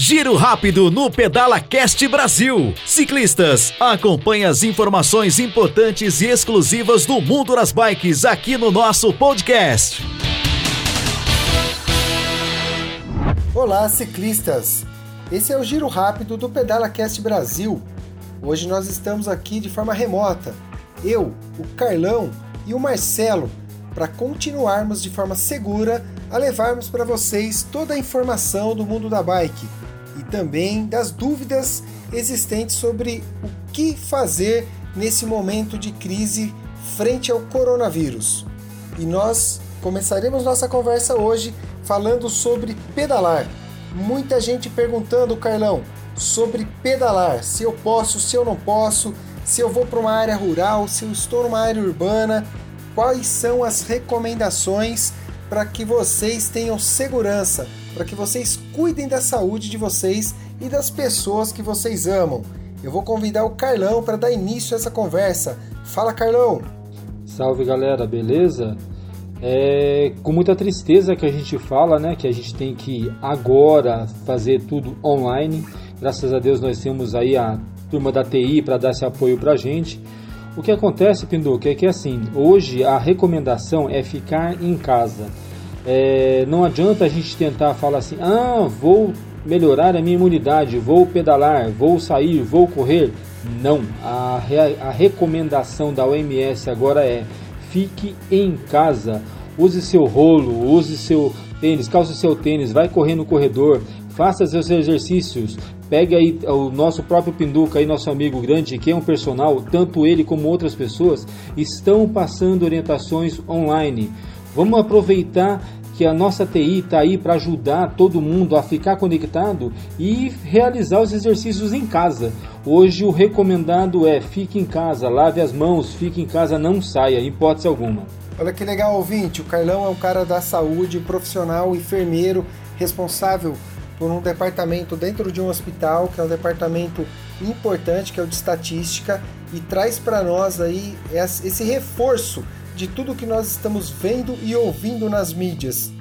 Giro rápido no Pedala Cast Brasil. Ciclistas, acompanhe as informações importantes e exclusivas do mundo das bikes aqui no nosso podcast. Olá, ciclistas. Esse é o Giro rápido do Pedala Cast Brasil. Hoje nós estamos aqui de forma remota. Eu, o Carlão e o Marcelo para continuarmos de forma segura a levarmos para vocês toda a informação do mundo da bike e também das dúvidas existentes sobre o que fazer nesse momento de crise frente ao coronavírus. E nós começaremos nossa conversa hoje falando sobre pedalar. Muita gente perguntando, Carlão, sobre pedalar, se eu posso, se eu não posso, se eu vou para uma área rural, se eu estou numa área urbana, quais são as recomendações para que vocês tenham segurança, para que vocês cuidem da saúde de vocês e das pessoas que vocês amam. Eu vou convidar o Carlão para dar início a essa conversa. Fala, Carlão! Salve galera, beleza? É com muita tristeza que a gente fala, né, que a gente tem que agora fazer tudo online. Graças a Deus nós temos aí a turma da TI para dar esse apoio para a gente. O que acontece, Pinduca, é que assim, hoje a recomendação é ficar em casa. É, não adianta a gente tentar falar assim, ah, vou melhorar a minha imunidade, vou pedalar, vou sair, vou correr. Não, a, a recomendação da OMS agora é fique em casa, use seu rolo, use seu tênis, calce seu tênis, vai correr no corredor, faça seus exercícios, Pegue aí o nosso próprio Pinduca, aí, nosso amigo grande, que é um personal, tanto ele como outras pessoas estão passando orientações online. Vamos aproveitar que a nossa TI está aí para ajudar todo mundo a ficar conectado e realizar os exercícios em casa. Hoje o recomendado é fique em casa, lave as mãos, fique em casa, não saia, hipótese alguma. Olha que legal, ouvinte. O Carlão é um cara da saúde, profissional, enfermeiro, responsável por um departamento dentro de um hospital, que é um departamento importante, que é o de estatística, e traz para nós aí esse reforço de tudo que nós estamos vendo e ouvindo nas mídias.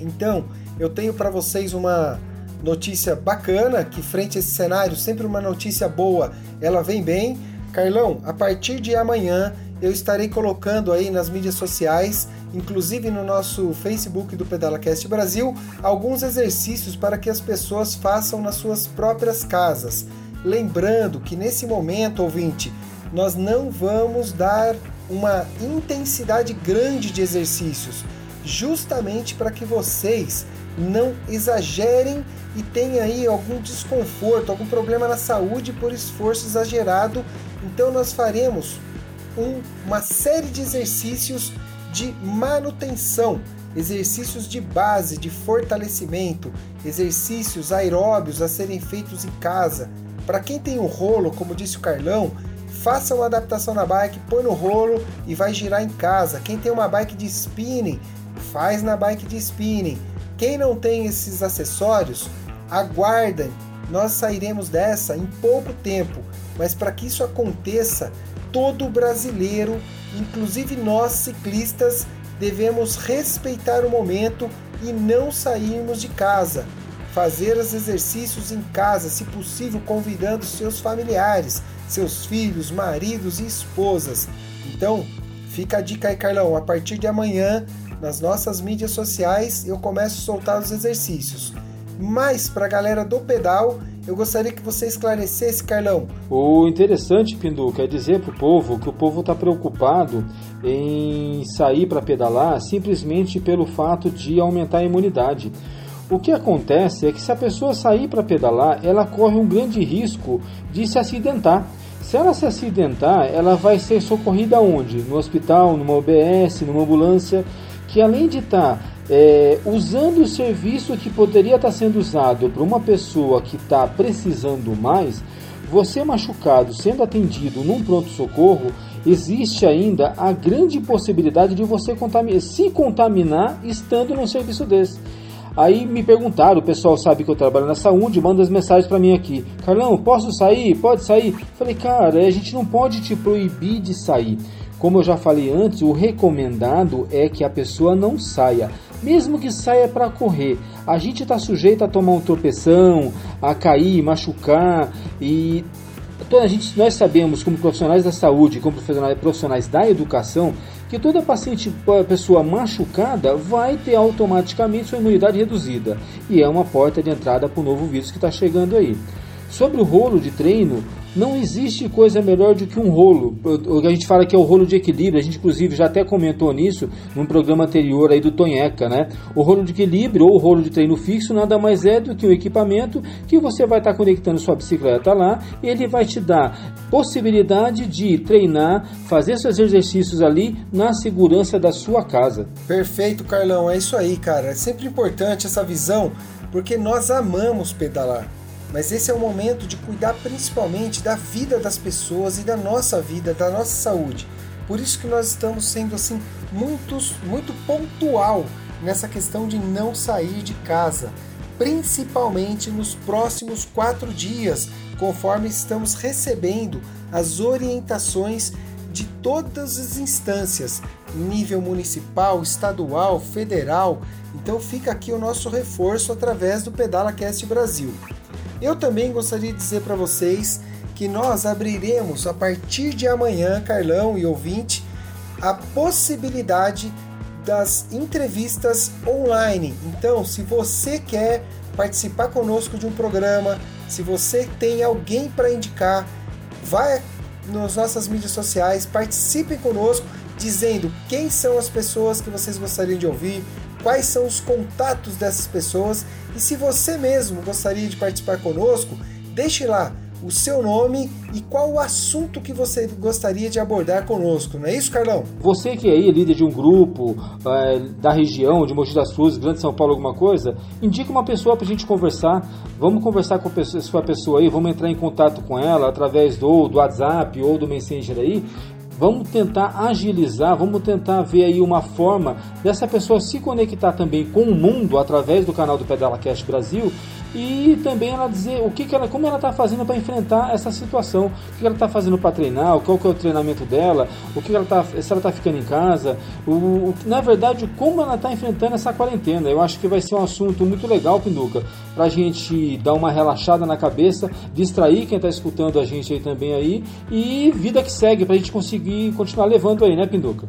Então, eu tenho para vocês uma notícia bacana, que frente a esse cenário, sempre uma notícia boa, ela vem bem. Carlão, a partir de amanhã eu estarei colocando aí nas mídias sociais inclusive no nosso Facebook do PedalaCast Brasil, alguns exercícios para que as pessoas façam nas suas próprias casas. Lembrando que nesse momento, ouvinte, nós não vamos dar uma intensidade grande de exercícios, justamente para que vocês não exagerem e tenham aí algum desconforto, algum problema na saúde por esforço exagerado. Então nós faremos um, uma série de exercícios de manutenção, exercícios de base, de fortalecimento, exercícios aeróbios a serem feitos em casa. Para quem tem um rolo, como disse o Carlão, faça uma adaptação na bike, põe no rolo e vai girar em casa. Quem tem uma bike de spinning, faz na bike de spinning. Quem não tem esses acessórios, aguardem. Nós sairemos dessa em pouco tempo, mas para que isso aconteça, todo brasileiro Inclusive nós ciclistas devemos respeitar o momento e não sairmos de casa. Fazer os exercícios em casa, se possível, convidando seus familiares, seus filhos, maridos e esposas. Então, fica a dica aí, Carlão. A partir de amanhã, nas nossas mídias sociais, eu começo a soltar os exercícios. Mas para a galera do pedal, eu gostaria que você esclarecesse, Carlão. O interessante, Pindu, quer dizer para o povo que o povo está preocupado em sair para pedalar simplesmente pelo fato de aumentar a imunidade. O que acontece é que se a pessoa sair para pedalar, ela corre um grande risco de se acidentar. Se ela se acidentar, ela vai ser socorrida onde? No hospital, numa OBS, numa ambulância, que além de estar tá é, usando o serviço que poderia estar sendo usado para uma pessoa que está precisando mais, você machucado sendo atendido num pronto-socorro, existe ainda a grande possibilidade de você se contaminar estando num serviço desse. Aí me perguntaram, o pessoal sabe que eu trabalho na saúde, manda as mensagens para mim aqui. Carlão, posso sair? Pode sair? Falei, cara, a gente não pode te proibir de sair. Como eu já falei antes, o recomendado é que a pessoa não saia mesmo que saia para correr, a gente está sujeito a tomar um tropeção, a cair, machucar e a gente, nós sabemos como profissionais da saúde, como profissionais da educação, que toda paciente, pessoa machucada vai ter automaticamente sua imunidade reduzida e é uma porta de entrada para o novo vírus que está chegando aí. Sobre o rolo de treino, não existe coisa melhor do que um rolo. A gente fala que é o rolo de equilíbrio, a gente inclusive já até comentou nisso num programa anterior aí do Tonheca, né? O rolo de equilíbrio ou o rolo de treino fixo nada mais é do que um equipamento que você vai estar conectando sua bicicleta lá ele vai te dar possibilidade de treinar, fazer seus exercícios ali na segurança da sua casa. Perfeito, Carlão, é isso aí, cara. É sempre importante essa visão porque nós amamos pedalar. Mas esse é o momento de cuidar principalmente da vida das pessoas e da nossa vida, da nossa saúde. Por isso que nós estamos sendo assim muito, muito pontual nessa questão de não sair de casa, principalmente nos próximos quatro dias, conforme estamos recebendo as orientações de todas as instâncias, nível municipal, estadual, federal. Então fica aqui o nosso reforço através do Pedala Cast Brasil. Eu também gostaria de dizer para vocês que nós abriremos a partir de amanhã, Carlão e ouvinte, a possibilidade das entrevistas online. Então, se você quer participar conosco de um programa, se você tem alguém para indicar, vai nas nossas mídias sociais, participem conosco dizendo quem são as pessoas que vocês gostariam de ouvir, quais são os contatos dessas pessoas e se você mesmo gostaria de participar conosco, deixe lá o seu nome e qual o assunto que você gostaria de abordar conosco, não é isso, Carlão? Você que é aí líder de um grupo é, da região, de Mogi das Cruzes, Grande São Paulo, alguma coisa, indica uma pessoa para a gente conversar. Vamos conversar com a sua pessoa aí, vamos entrar em contato com ela através do, do WhatsApp ou do Messenger aí Vamos tentar agilizar, vamos tentar ver aí uma forma dessa pessoa se conectar também com o mundo através do canal do Pedala Cast Brasil e também ela dizer o que, que ela, como ela está fazendo para enfrentar essa situação, o que ela está fazendo para treinar, qual que é o treinamento dela, o que ela tá, se ela está ficando em casa, o, na verdade como ela está enfrentando essa quarentena. Eu acho que vai ser um assunto muito legal, Pinduca, para a gente dar uma relaxada na cabeça, distrair quem está escutando a gente aí também aí e vida que segue para a gente conseguir continuar levando aí, né, Pinduca?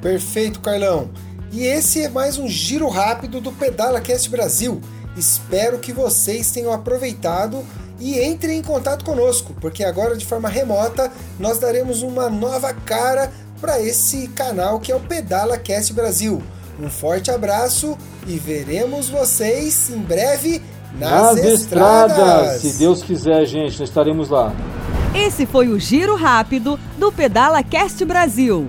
Perfeito, Carlão. E esse é mais um giro rápido do Pedala Cast Brasil. Espero que vocês tenham aproveitado e entrem em contato conosco, porque agora de forma remota nós daremos uma nova cara para esse canal que é o Pedala Cast Brasil. Um forte abraço e veremos vocês em breve nas, nas estradas. estradas. Se Deus quiser, gente, nós estaremos lá. Esse foi o giro rápido do Pedala Cast Brasil.